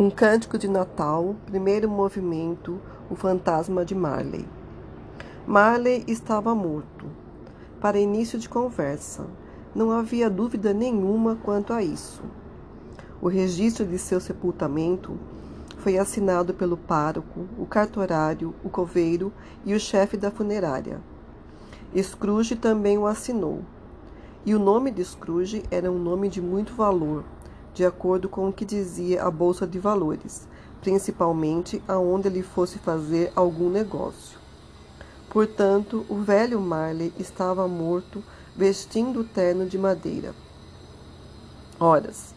Um cântico de Natal, primeiro movimento, o fantasma de Marley. Marley estava morto. Para início de conversa, não havia dúvida nenhuma quanto a isso. O registro de seu sepultamento foi assinado pelo pároco, o cartorário, o coveiro e o chefe da funerária. Scrooge também o assinou. E o nome de Scrooge era um nome de muito valor de acordo com o que dizia a bolsa de valores, principalmente aonde ele fosse fazer algum negócio. Portanto, o velho Marley estava morto, vestindo o terno de madeira. Horas.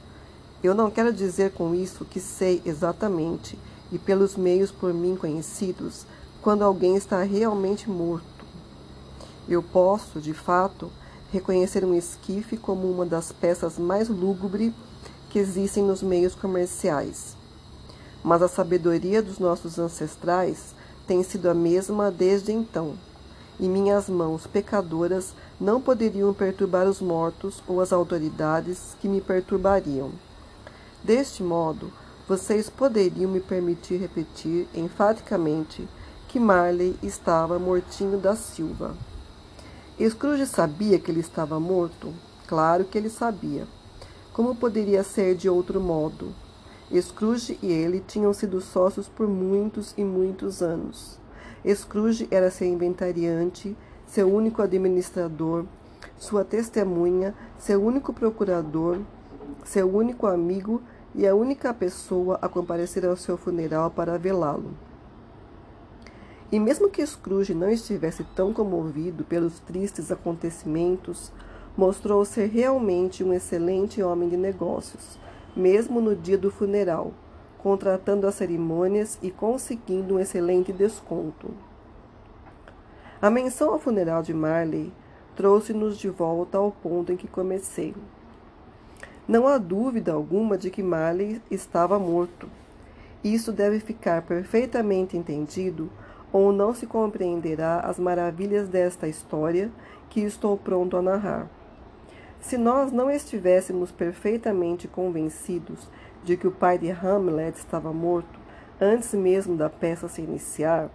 Eu não quero dizer com isso que sei exatamente e pelos meios por mim conhecidos quando alguém está realmente morto. Eu posso, de fato, reconhecer um esquife como uma das peças mais lúgubres que existem nos meios comerciais. Mas a sabedoria dos nossos ancestrais tem sido a mesma desde então, e minhas mãos pecadoras não poderiam perturbar os mortos ou as autoridades que me perturbariam. Deste modo, vocês poderiam me permitir repetir enfaticamente que Marley estava mortinho da Silva. Scrooge sabia que ele estava morto? Claro que ele sabia. Como poderia ser de outro modo? Scrooge e ele tinham sido sócios por muitos e muitos anos. Scrooge era seu inventariante, seu único administrador, sua testemunha, seu único procurador, seu único amigo e a única pessoa a comparecer ao seu funeral para velá-lo. E mesmo que Scrooge não estivesse tão comovido pelos tristes acontecimentos, mostrou ser realmente um excelente homem de negócios, mesmo no dia do funeral, contratando as cerimônias e conseguindo um excelente desconto. A menção ao funeral de Marley trouxe-nos de volta ao ponto em que comecei. Não há dúvida alguma de que Marley estava morto. Isso deve ficar perfeitamente entendido, ou não se compreenderá as maravilhas desta história que estou pronto a narrar. Se nós não estivéssemos perfeitamente convencidos de que o pai de Hamlet estava morto antes mesmo da peça se iniciar,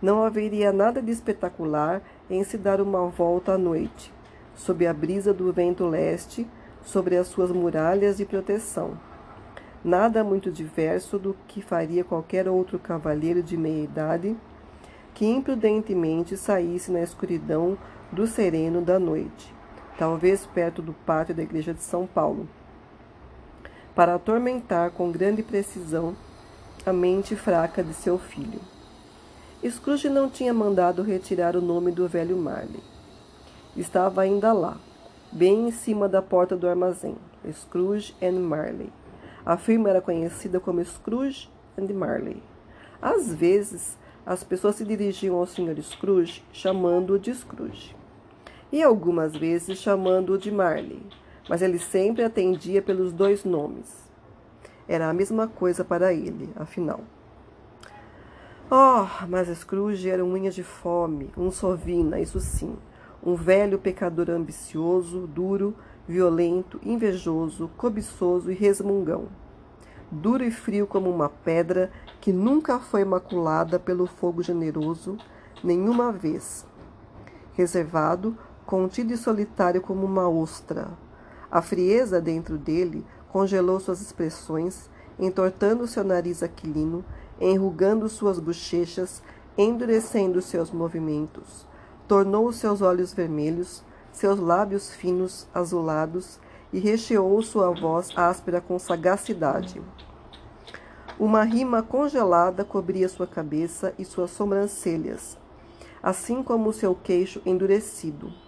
não haveria nada de espetacular em se dar uma volta à noite, sob a brisa do vento leste, sobre as suas muralhas de proteção. Nada muito diverso do que faria qualquer outro cavalheiro de meia idade que imprudentemente saísse na escuridão do sereno da noite talvez perto do pátio da igreja de São Paulo, para atormentar com grande precisão a mente fraca de seu filho. Scrooge não tinha mandado retirar o nome do velho Marley. Estava ainda lá, bem em cima da porta do armazém, Scrooge and Marley. A firma era conhecida como Scrooge and Marley. Às vezes, as pessoas se dirigiam ao Sr. Scrooge chamando-o de Scrooge e algumas vezes chamando-o de Marley, mas ele sempre atendia pelos dois nomes. Era a mesma coisa para ele, afinal. Oh, mas Scrooge era um unha de fome, um sovina, isso sim, um velho pecador ambicioso, duro, violento, invejoso, cobiçoso e resmungão. Duro e frio como uma pedra que nunca foi maculada pelo fogo generoso, nenhuma vez. Reservado, contido e solitário como uma ostra. A frieza dentro dele congelou suas expressões, entortando seu nariz aquilino, enrugando suas bochechas, endurecendo seus movimentos. Tornou os seus olhos vermelhos, seus lábios finos, azulados, e recheou sua voz áspera com sagacidade. Uma rima congelada cobria sua cabeça e suas sobrancelhas, assim como seu queixo endurecido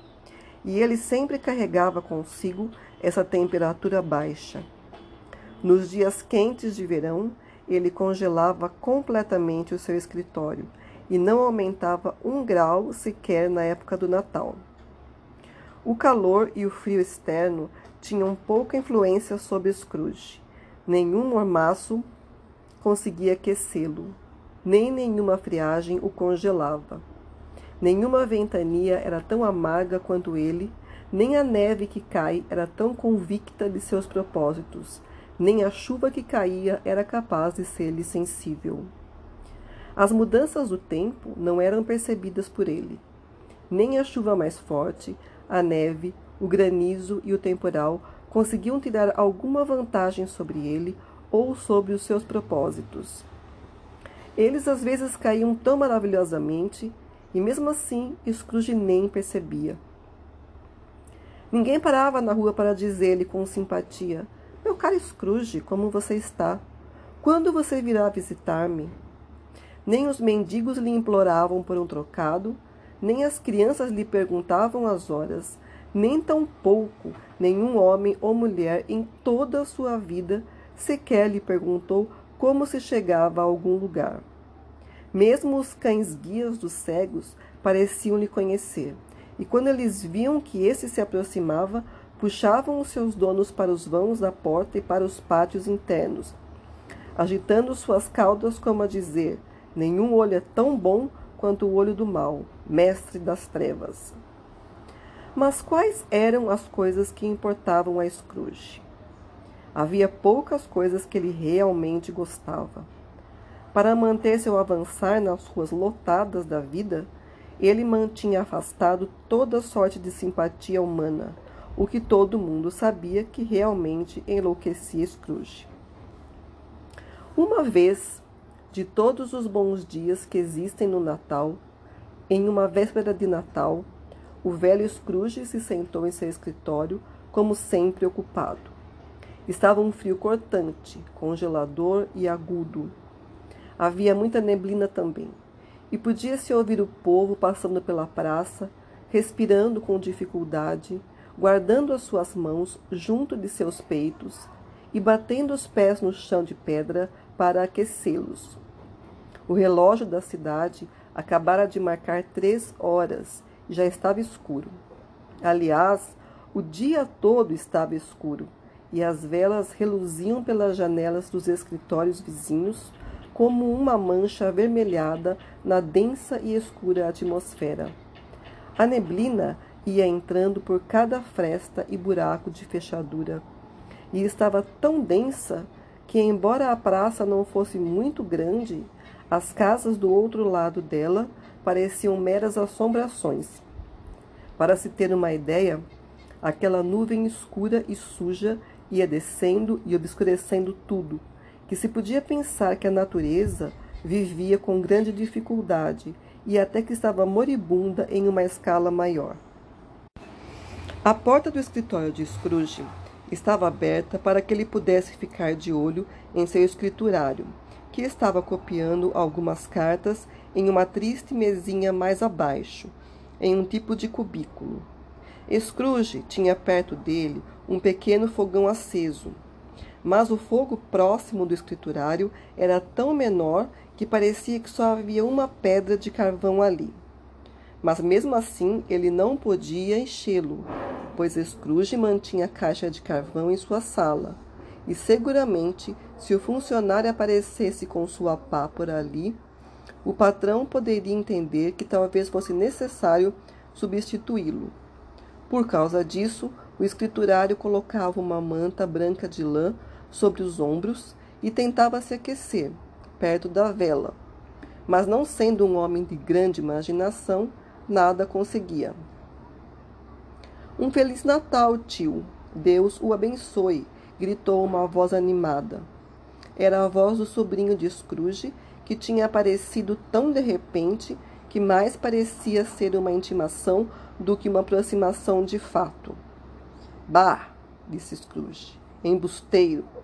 e ele sempre carregava consigo essa temperatura baixa. Nos dias quentes de verão, ele congelava completamente o seu escritório e não aumentava um grau sequer na época do Natal. O calor e o frio externo tinham pouca influência sobre Scrooge. Nenhum mormaço conseguia aquecê-lo, nem nenhuma friagem o congelava. Nenhuma ventania era tão amarga quanto ele, nem a neve que cai era tão convicta de seus propósitos, Nem a chuva que caía era capaz de ser-lhe sensível. As mudanças do tempo não eram percebidas por ele. Nem a chuva mais forte, a neve, o granizo e o temporal conseguiam tirar alguma vantagem sobre ele ou sobre os seus propósitos. Eles às vezes caíam tão maravilhosamente e mesmo assim Scrooge nem percebia. Ninguém parava na rua para dizer-lhe com simpatia: Meu caro Scrooge, como você está? Quando você virá visitar-me? Nem os mendigos lhe imploravam por um trocado, nem as crianças lhe perguntavam as horas, nem tampouco nenhum homem ou mulher em toda a sua vida sequer lhe perguntou como se chegava a algum lugar. Mesmo os cães guias dos cegos pareciam lhe conhecer, e quando eles viam que esse se aproximava, puxavam os seus donos para os vãos da porta e para os pátios internos, agitando suas caudas como a dizer: Nenhum olho é tão bom quanto o olho do mal, mestre das trevas. Mas quais eram as coisas que importavam a Scrooge? Havia poucas coisas que ele realmente gostava. Para manter seu avançar nas ruas lotadas da vida, ele mantinha afastado toda sorte de simpatia humana, o que todo mundo sabia que realmente enlouquecia Scrooge. Uma vez, de todos os bons dias que existem no Natal, em uma véspera de Natal, o velho Scrooge se sentou em seu escritório, como sempre ocupado. Estava um frio cortante, congelador e agudo. Havia muita neblina também, e podia-se ouvir o povo passando pela praça, respirando com dificuldade, guardando as suas mãos junto de seus peitos e batendo os pés no chão de pedra para aquecê-los. O relógio da cidade acabara de marcar três horas e já estava escuro. Aliás, o dia todo estava escuro e as velas reluziam pelas janelas dos escritórios vizinhos como uma mancha avermelhada na densa e escura atmosfera. A neblina ia entrando por cada fresta e buraco de fechadura, e estava tão densa que, embora a praça não fosse muito grande, as casas do outro lado dela pareciam meras assombrações. Para se ter uma ideia, aquela nuvem escura e suja ia descendo e obscurecendo tudo, que se podia pensar que a natureza vivia com grande dificuldade e até que estava moribunda em uma escala maior. A porta do escritório de Scrooge estava aberta para que ele pudesse ficar de olho em seu escriturário, que estava copiando algumas cartas em uma triste mesinha mais abaixo, em um tipo de cubículo. Scrooge tinha perto dele um pequeno fogão aceso, mas o fogo próximo do escriturário era tão menor que parecia que só havia uma pedra de carvão ali. Mas mesmo assim ele não podia enchê-lo, pois Scrooge mantinha a caixa de carvão em sua sala, e seguramente, se o funcionário aparecesse com sua pá por ali, o patrão poderia entender que talvez fosse necessário substituí-lo. Por causa disso, o escriturário colocava uma manta branca de lã sobre os ombros e tentava se aquecer perto da vela. Mas, não sendo um homem de grande imaginação, nada conseguia. Um Feliz Natal, tio! Deus o abençoe! gritou uma voz animada. Era a voz do sobrinho de Scrooge, que tinha aparecido tão de repente que mais parecia ser uma intimação do que uma aproximação de fato. Bah! disse Scrooge. Embusteiro!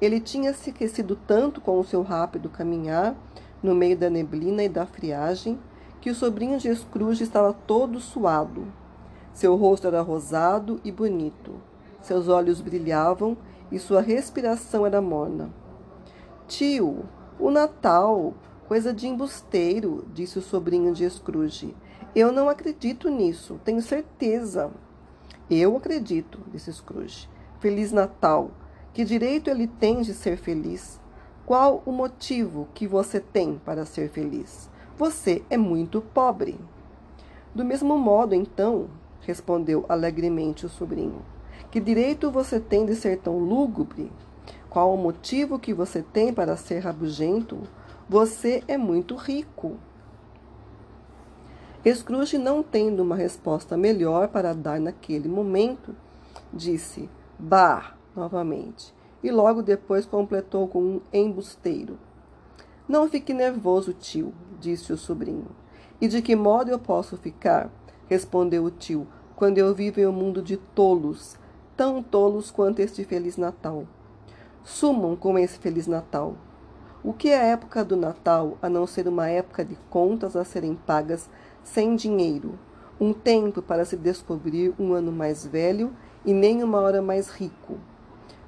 Ele tinha se aquecido tanto com o seu rápido caminhar no meio da neblina e da friagem que o sobrinho de Scrooge estava todo suado. Seu rosto era rosado e bonito. Seus olhos brilhavam e sua respiração era morna. Tio, o Natal, Coisa de embusteiro, disse o sobrinho de Scrooge. Eu não acredito nisso, tenho certeza. Eu acredito, disse Scrooge. Feliz Natal. Que direito ele tem de ser feliz? Qual o motivo que você tem para ser feliz? Você é muito pobre. Do mesmo modo, então, respondeu alegremente o sobrinho, que direito você tem de ser tão lúgubre? qual o motivo que você tem para ser rabugento, você é muito rico. Scrooge, não tendo uma resposta melhor para dar naquele momento, disse Bah novamente, e logo depois completou com um embusteiro. Não fique nervoso, tio, disse o sobrinho. E de que modo eu posso ficar? respondeu o tio, quando eu vivo em um mundo de tolos, tão tolos quanto este Feliz Natal. Sumam com esse Feliz Natal. O que é a época do Natal a não ser uma época de contas a serem pagas sem dinheiro, um tempo para se descobrir um ano mais velho e nem uma hora mais rico,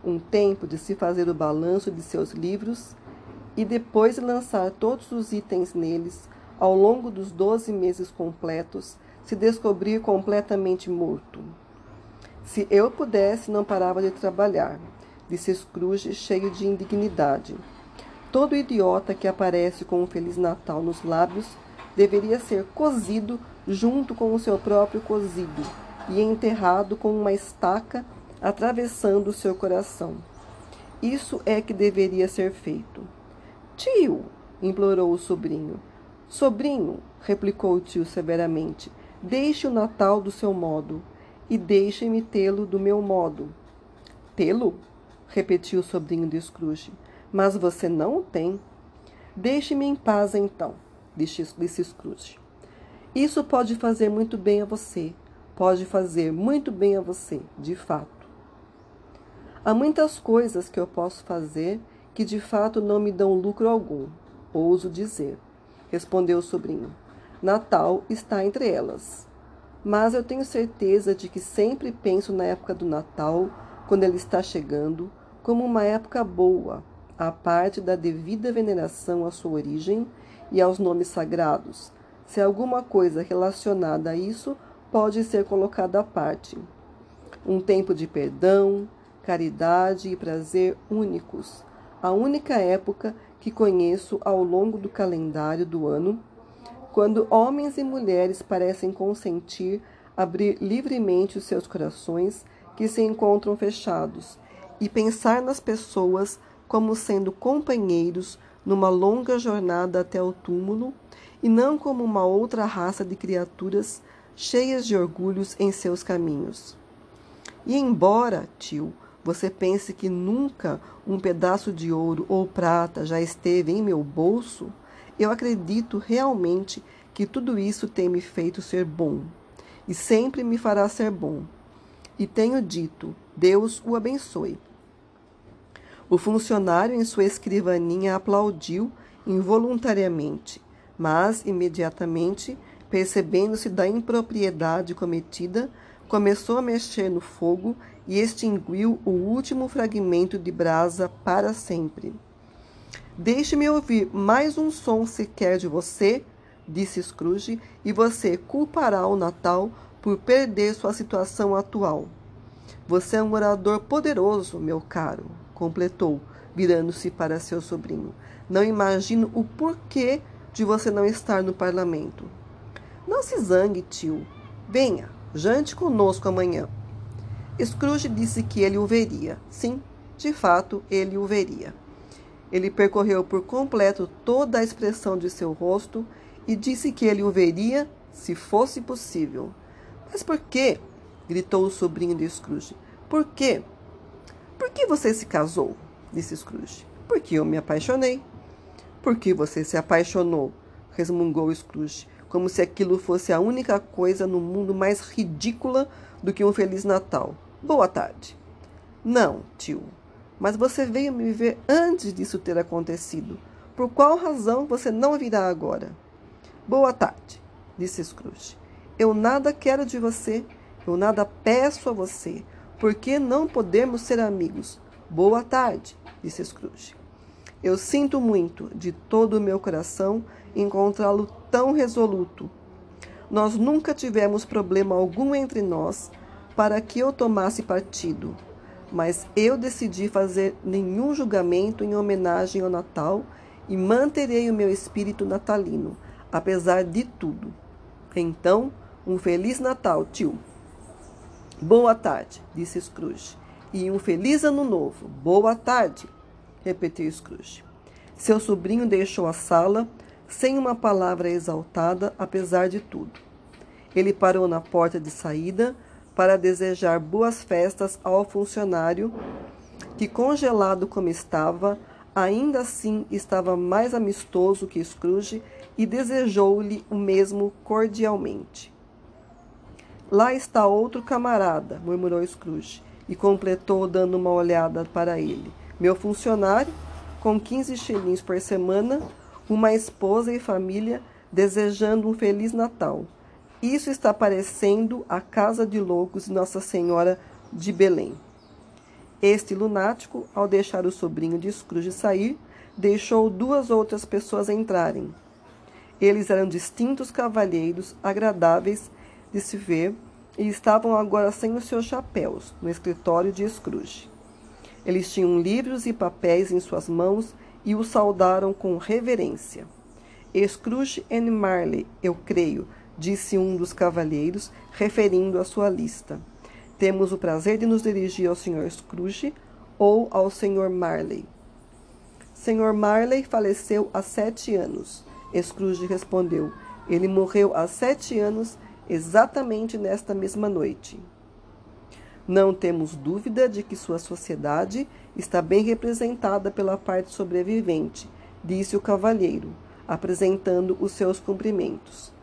um tempo de se fazer o balanço de seus livros e depois lançar todos os itens neles, ao longo dos doze meses completos, se descobrir completamente morto. Se eu pudesse, não parava de trabalhar, disse Scrooge, cheio de indignidade. Todo idiota que aparece com um Feliz Natal nos lábios deveria ser cozido junto com o seu próprio cozido e enterrado com uma estaca atravessando o seu coração. Isso é que deveria ser feito. Tio, implorou o sobrinho. Sobrinho, replicou o tio severamente, deixe o Natal do seu modo e deixe-me tê-lo do meu modo. Tê-lo? repetiu o sobrinho de Scrooge. Mas você não o tem. Deixe-me em paz, então, disse, disse Scrooge. Isso pode fazer muito bem a você. Pode fazer muito bem a você, de fato. Há muitas coisas que eu posso fazer que de fato não me dão lucro algum, ouso dizer, respondeu o sobrinho. Natal está entre elas. Mas eu tenho certeza de que sempre penso na época do Natal, quando ele está chegando, como uma época boa, à parte da devida veneração à sua origem e aos nomes sagrados. Se alguma coisa relacionada a isso pode ser colocada à parte. Um tempo de perdão, caridade e prazer únicos, a única época que conheço ao longo do calendário do ano, quando homens e mulheres parecem consentir abrir livremente os seus corações que se encontram fechados e pensar nas pessoas como sendo companheiros numa longa jornada até o túmulo e não como uma outra raça de criaturas cheias de orgulhos em seus caminhos. E embora, tio, você pense que nunca um pedaço de ouro ou prata já esteve em meu bolso? Eu acredito realmente que tudo isso tem me feito ser bom e sempre me fará ser bom. E tenho dito: Deus o abençoe. O funcionário em sua escrivaninha aplaudiu involuntariamente, mas imediatamente, percebendo-se da impropriedade cometida, começou a mexer no fogo e extinguiu o último fragmento de brasa para sempre. Deixe-me ouvir mais um som sequer de você, disse Scrooge, e você culpará o Natal por perder sua situação atual. Você é um orador poderoso, meu caro, completou, virando-se para seu sobrinho. Não imagino o porquê de você não estar no parlamento. Não se zangue, tio. Venha, jante conosco amanhã. Scrooge disse que ele o veria. Sim, de fato, ele o veria. Ele percorreu por completo toda a expressão de seu rosto e disse que ele o veria se fosse possível. Mas por quê? gritou o sobrinho de Scrooge. Por quê? Por que você se casou? disse Scrooge. Porque eu me apaixonei. Por que você se apaixonou? resmungou Scrooge, como se aquilo fosse a única coisa no mundo mais ridícula do que um Feliz Natal. Boa tarde. Não, tio, mas você veio me ver antes disso ter acontecido. Por qual razão você não virá agora? Boa tarde, disse Scrooge. Eu nada quero de você, eu nada peço a você. Por que não podemos ser amigos? Boa tarde, disse Scrooge. Eu sinto muito, de todo o meu coração, encontrá-lo tão resoluto. Nós nunca tivemos problema algum entre nós para que eu tomasse partido, mas eu decidi fazer nenhum julgamento em homenagem ao Natal e manterei o meu espírito natalino, apesar de tudo. Então, um feliz Natal, tio. Boa tarde, disse Scrooge. E um feliz ano novo. Boa tarde. repetiu Scrooge. Seu sobrinho deixou a sala sem uma palavra exaltada, apesar de tudo. Ele parou na porta de saída para desejar boas festas ao funcionário, que, congelado como estava, ainda assim estava mais amistoso que Scrooge e desejou-lhe o mesmo cordialmente. Lá está outro camarada, murmurou Scrooge, e completou dando uma olhada para ele. Meu funcionário, com 15 shillings por semana, uma esposa e família, desejando um Feliz Natal. Isso está parecendo a casa de loucos de Nossa Senhora de Belém. Este lunático, ao deixar o sobrinho de Scrooge sair, deixou duas outras pessoas entrarem. Eles eram distintos cavalheiros, agradáveis de se ver, e estavam agora sem os seus chapéus, no escritório de Scrooge. Eles tinham livros e papéis em suas mãos e o saudaram com reverência. Scrooge and Marley, eu creio, disse um dos cavalheiros, referindo a sua lista. Temos o prazer de nos dirigir ao Sr. Scrooge ou ao Sr. Marley. Sr. Marley faleceu há sete anos. Scrooge respondeu. Ele morreu há sete anos, exatamente nesta mesma noite. Não temos dúvida de que sua sociedade está bem representada pela parte sobrevivente, disse o cavalheiro, apresentando os seus cumprimentos.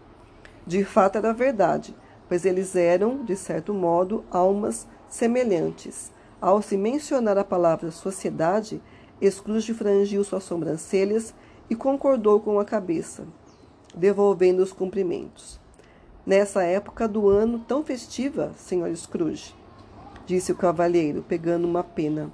De fato era verdade, pois eles eram, de certo modo, almas semelhantes. Ao se mencionar a palavra sociedade, Scrooge frangiu suas sobrancelhas e concordou com a cabeça, devolvendo os cumprimentos. Nessa época do ano tão festiva, Sr. Scrooge, disse o cavalheiro, pegando uma pena,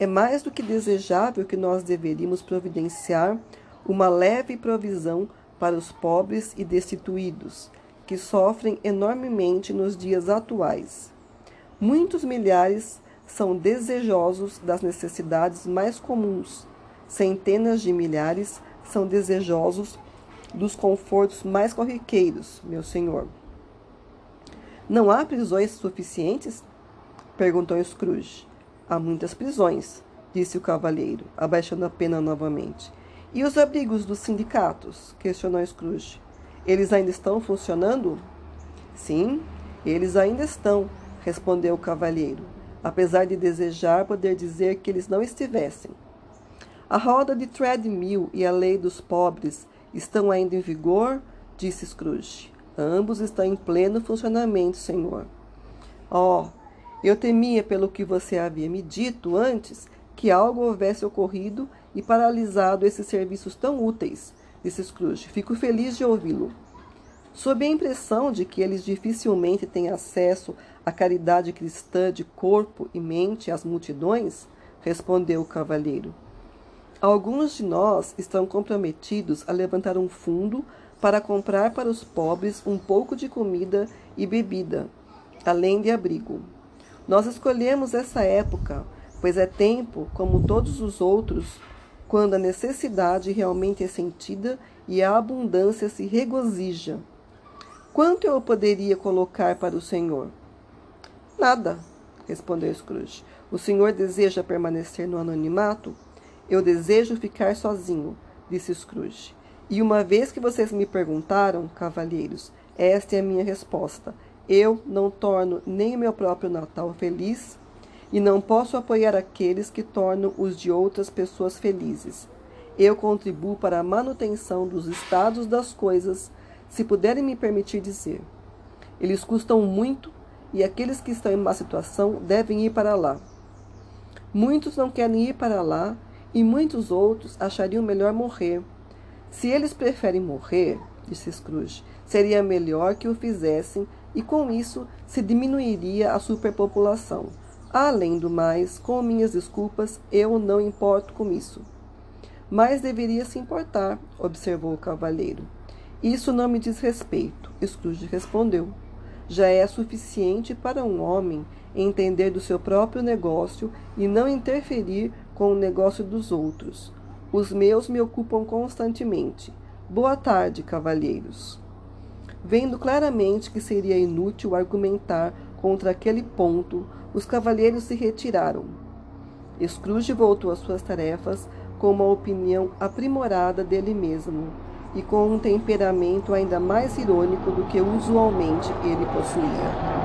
é mais do que desejável que nós deveríamos providenciar uma leve provisão para os pobres e destituídos, que sofrem enormemente nos dias atuais. Muitos milhares são desejosos das necessidades mais comuns, centenas de milhares são desejosos dos confortos mais corriqueiros, meu senhor. Não há prisões suficientes? perguntou Scrooge. Há muitas prisões, disse o cavalheiro, abaixando a pena novamente. E os abrigos dos sindicatos? questionou Scrooge. Eles ainda estão funcionando? Sim, eles ainda estão, respondeu o cavalheiro, apesar de desejar poder dizer que eles não estivessem. A roda de treadmill e a lei dos pobres estão ainda em vigor? disse Scrooge. Ambos estão em pleno funcionamento, senhor. Oh, eu temia, pelo que você havia me dito antes, que algo houvesse ocorrido e paralisado esses serviços tão úteis, disse Scrooge. Fico feliz de ouvi-lo. Sob a impressão de que eles dificilmente têm acesso à caridade cristã de corpo e mente às multidões, respondeu o cavalheiro. Alguns de nós estão comprometidos a levantar um fundo para comprar para os pobres um pouco de comida e bebida, além de abrigo. Nós escolhemos essa época pois é tempo, como todos os outros, quando a necessidade realmente é sentida e a abundância se regozija. Quanto eu poderia colocar para o Senhor? Nada, respondeu Scrooge. O Senhor deseja permanecer no anonimato? Eu desejo ficar sozinho, disse Scrooge. E uma vez que vocês me perguntaram, cavalheiros, esta é a minha resposta. Eu não torno nem o meu próprio Natal feliz, e não posso apoiar aqueles que tornam os de outras pessoas felizes. Eu contribuo para a manutenção dos estados das coisas, se puderem me permitir dizer. Eles custam muito e aqueles que estão em má situação devem ir para lá. Muitos não querem ir para lá e muitos outros achariam melhor morrer. Se eles preferem morrer, disse Scrooge, seria melhor que o fizessem e com isso se diminuiria a superpopulação. Além do mais, com minhas desculpas, eu não importo com isso. Mas deveria se importar, observou o cavalheiro. Isso não me diz respeito, Scrooge respondeu. Já é suficiente para um homem entender do seu próprio negócio e não interferir com o negócio dos outros. Os meus me ocupam constantemente. Boa tarde, cavalheiros. Vendo claramente que seria inútil argumentar contra aquele ponto, os cavalheiros se retiraram. Scrooge voltou às suas tarefas com uma opinião aprimorada dele mesmo e com um temperamento ainda mais irônico do que usualmente ele possuía.